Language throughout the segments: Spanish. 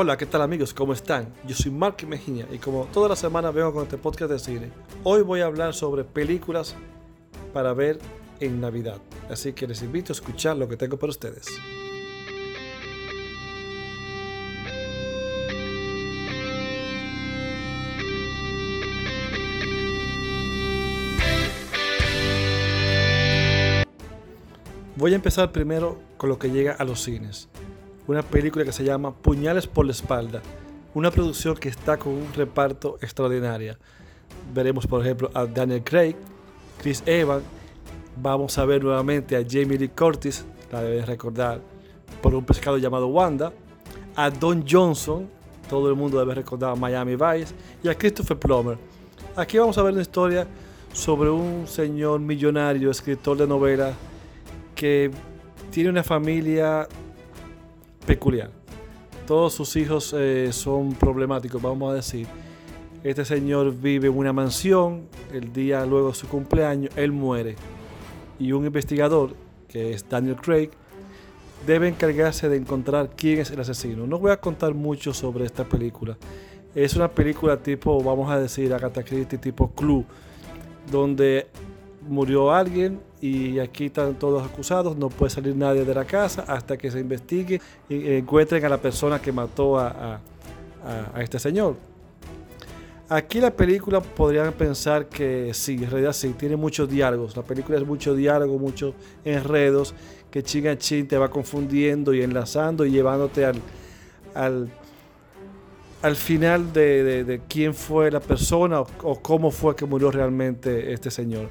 Hola, ¿qué tal amigos? ¿Cómo están? Yo soy Mark Mejía y como toda la semana vengo con este podcast de cine. Hoy voy a hablar sobre películas para ver en Navidad. Así que les invito a escuchar lo que tengo para ustedes. Voy a empezar primero con lo que llega a los cines. Una película que se llama Puñales por la espalda. Una producción que está con un reparto extraordinario. Veremos, por ejemplo, a Daniel Craig, Chris Evans. Vamos a ver nuevamente a Jamie Lee Curtis, la debes recordar, por un pescado llamado Wanda. A Don Johnson, todo el mundo debe recordar a Miami Vice. Y a Christopher Plummer. Aquí vamos a ver una historia sobre un señor millonario, escritor de novelas que tiene una familia peculiar. Todos sus hijos eh, son problemáticos, vamos a decir. Este señor vive en una mansión, el día luego de su cumpleaños, él muere. Y un investigador, que es Daniel Craig, debe encargarse de encontrar quién es el asesino. No voy a contar mucho sobre esta película. Es una película tipo, vamos a decir, Agatha Christie, tipo Clue, donde murió alguien y aquí están todos acusados, no puede salir nadie de la casa hasta que se investigue y encuentren a la persona que mató a, este señor. Aquí la película podrían pensar que sí, en realidad sí, tiene muchos diálogos. La película es mucho diálogo, muchos enredos que chin a chin te va confundiendo y enlazando y llevándote al, al, al final de, quién fue la persona o cómo fue que murió realmente este señor.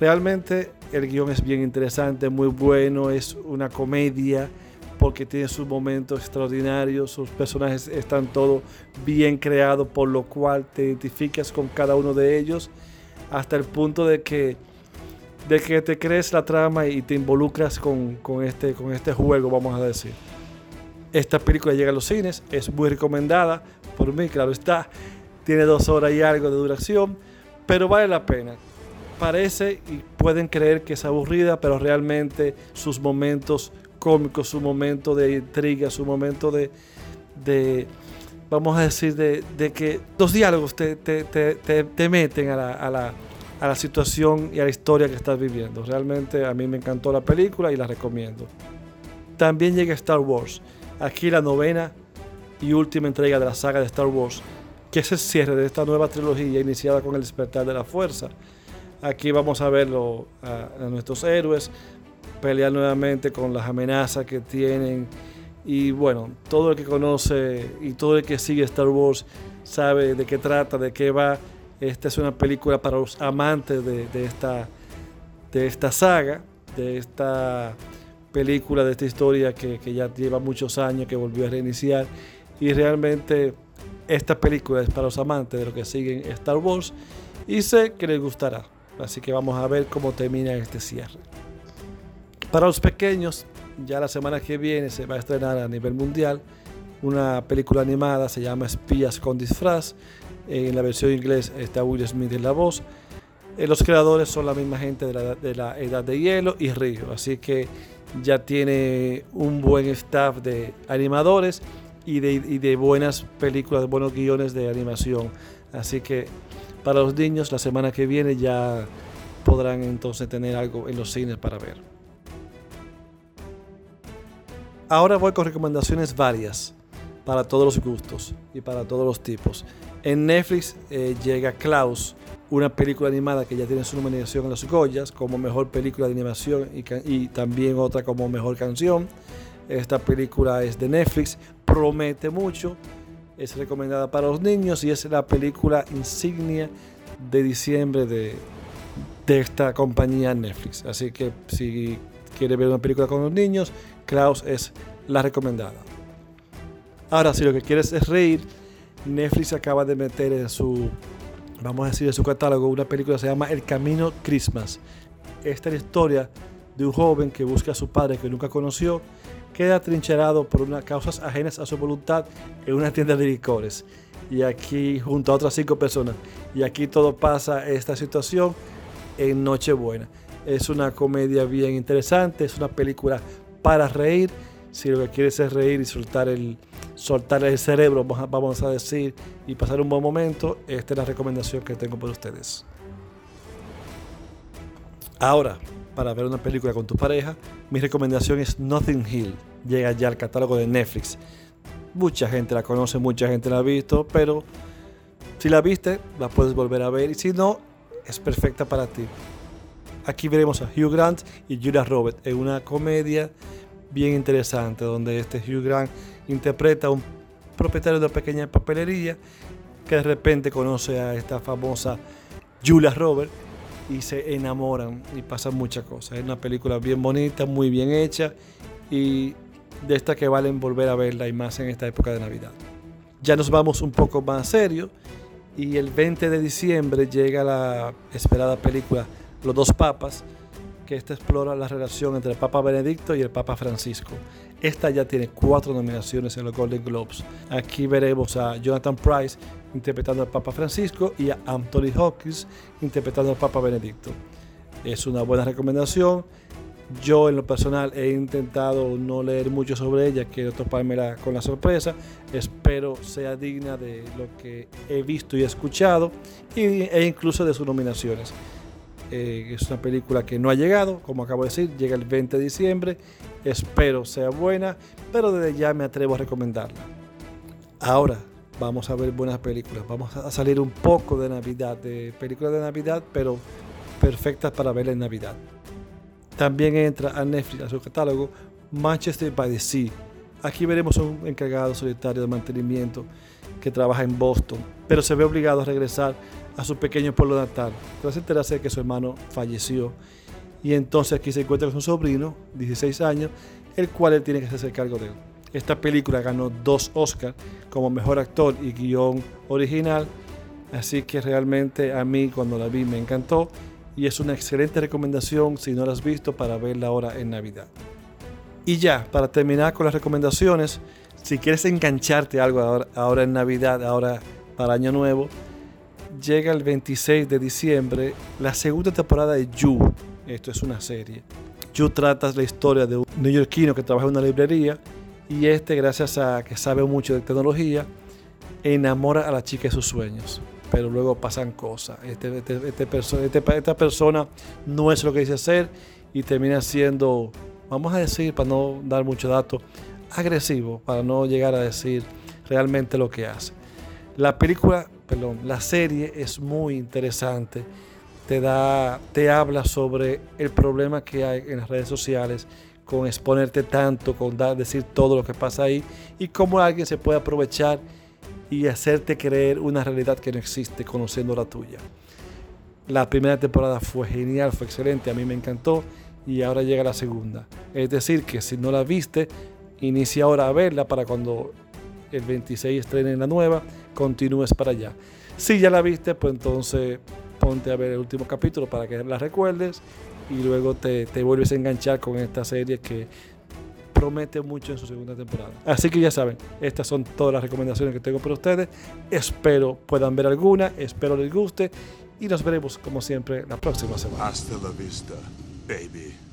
Realmente el guion es bien interesante, muy bueno, es una comedia porque tiene sus momentos extraordinarios, sus personajes están todos bien creados, por lo cual te identificas con cada uno de ellos hasta el punto de que, de que te crees la trama y te involucras con, este, con este juego, vamos a decir. Esta película llega a los cines, es muy recomendada por mí, claro está, tiene dos horas y algo de duración, pero vale la pena parece y pueden creer que es aburrida, pero realmente sus momentos cómicos, su momento de intriga, su momento de, de vamos a decir, de, que los diálogos te, te, meten a la, a, la, a la situación y a la historia que estás viviendo. Realmente a mí me encantó la película y la recomiendo. También llega Star Wars. Aquí la novena y última entrega de la saga de Star Wars, que es el cierre de esta nueva trilogía iniciada con el despertar de la fuerza. Aquí vamos a verlo a, nuestros héroes pelear nuevamente con las amenazas que tienen. Y bueno, todo el que conoce y todo el que sigue Star Wars sabe de qué trata, de qué va. Esta es una película para los amantes de, esta, de esta saga, de esta película, de esta historia que, ya lleva muchos años, que volvió a reiniciar. Y realmente esta película es para los amantes de lo que siguen Star Wars y sé que les gustará. Así que vamos a ver cómo termina este cierre. Para los pequeños, ya la semana que viene se va a estrenar a nivel mundial una película animada, se llama Espías con disfraz. En la versión inglés está Will Smith en la voz. Eh, los creadores son la misma gente de la, Edad de Hielo y Río, así que ya tiene un buen staff de animadores y de, y de buenas películas, buenos guiones de animación. Así que para los niños la semana que viene ya podrán entonces tener algo en los cines para ver. Ahora voy con recomendaciones varias para todos los gustos y para todos los tipos. En Netflix eh, llega Klaus, una película animada que ya tiene su nominación en los Goyas como mejor película de animación y, y también otra como mejor canción. Esta película es de Netflix, promete mucho es recomendada para los niños y es la película insignia de diciembre de, de esta compañía Netflix. Así que si quiere ver una película con los niños, Klaus es la recomendada. Ahora, si lo que quieres es reír, Netflix acaba de meter en su, vamos a decir, en su catálogo una película que se llama El Camino Christmas. Esta es la historia de un joven que busca a su padre que nunca conoció queda trincherado por unas causas ajenas a su voluntad en una tienda de licores. Y aquí, junto a otras cinco personas. Y aquí todo pasa esta situación en Nochebuena. Es una comedia bien interesante, es una película para reír. Si lo que quieres es reír y soltar el, soltar el cerebro, vamos a decir, y pasar un buen momento, esta es la recomendación que tengo para ustedes. Ahora, para ver una película con tu pareja, mi recomendación es Nothing Hill. Llega ya al catálogo de Netflix. Mucha gente la conoce, mucha gente la ha visto, pero si la viste, la puedes volver a ver y si no, es perfecta para ti. Aquí veremos a Hugh Grant y Julia Roberts en una comedia bien interesante donde este Hugh Grant interpreta a un propietario de una pequeña papelería que de repente conoce a esta famosa Julia Roberts y se enamoran y pasan muchas cosas. Es una película bien bonita, muy bien hecha y de esta que valen volver a verla y más en esta época de Navidad. Ya nos vamos un poco más serio y el 20 de diciembre llega la esperada película Los dos papas, que esta explora la relación entre el Papa Benedicto y el Papa Francisco. Esta ya tiene cuatro nominaciones en los Golden Globes. Aquí veremos a Jonathan Price interpretando al Papa Francisco y a Anthony Hawkins interpretando al Papa Benedicto. Es una buena recomendación. Yo en lo personal he intentado no leer mucho sobre ella, quiero topármela con la sorpresa. Espero sea digna de lo que he visto y escuchado e incluso de sus nominaciones. Eh, es una película que no ha llegado, como acabo de decir, llega el 20 de diciembre. Espero sea buena, pero desde ya me atrevo a recomendarla. Ahora vamos a ver buenas películas. Vamos a salir un poco de Navidad, de películas de Navidad, pero perfectas para ver en Navidad. También entra a Netflix, a su catálogo, Manchester by the Sea. Aquí veremos a un encargado solitario de mantenimiento que trabaja en Boston, pero se ve obligado a regresar a su pequeño pueblo natal, tras enterarse de que su hermano falleció. Y entonces aquí se encuentra con su sobrino, 16 años, el cual él tiene que hacerse cargo de él. Esta película ganó dos Oscars como mejor actor y guion original, así que realmente a mí cuando la vi me encantó y es una excelente recomendación si no la has visto para verla ahora en Navidad. Y ya, para terminar con las recomendaciones, si quieres engancharte algo ahora, en Navidad, ahora para Año Nuevo, llega el 26 de diciembre la segunda temporada de You. Esto es una serie. You trata la historia de un neoyorquino que trabaja en una librería y este, gracias a que sabe mucho de tecnología, enamora a la chica de sus sueños pero luego pasan cosas. Este, este, este esta persona no es lo que dice ser y termina siendo, vamos a decir, para no dar mucho dato, agresivo, para no llegar a decir realmente lo que hace. La película, perdón, la serie es muy interesante. Te, da, te habla sobre el problema que hay en las redes sociales con exponerte tanto, con dar, decir todo lo que pasa ahí y cómo alguien se puede aprovechar y hacerte creer una realidad que no existe conociendo la tuya. La primera temporada fue genial, fue excelente, a mí me encantó y ahora llega la segunda. Es decir, que si no la viste, inicia ahora a verla para cuando el 26 estrene la nueva, continúes para allá. Si ya la viste, pues entonces ponte a ver el último capítulo para que la recuerdes y luego te, te vuelves a enganchar con esta serie que promete mucho en su segunda temporada. Así que ya saben, estas son todas las recomendaciones que tengo para ustedes. Espero puedan ver alguna, espero les guste y nos veremos como siempre la próxima semana. Hasta la vista, baby.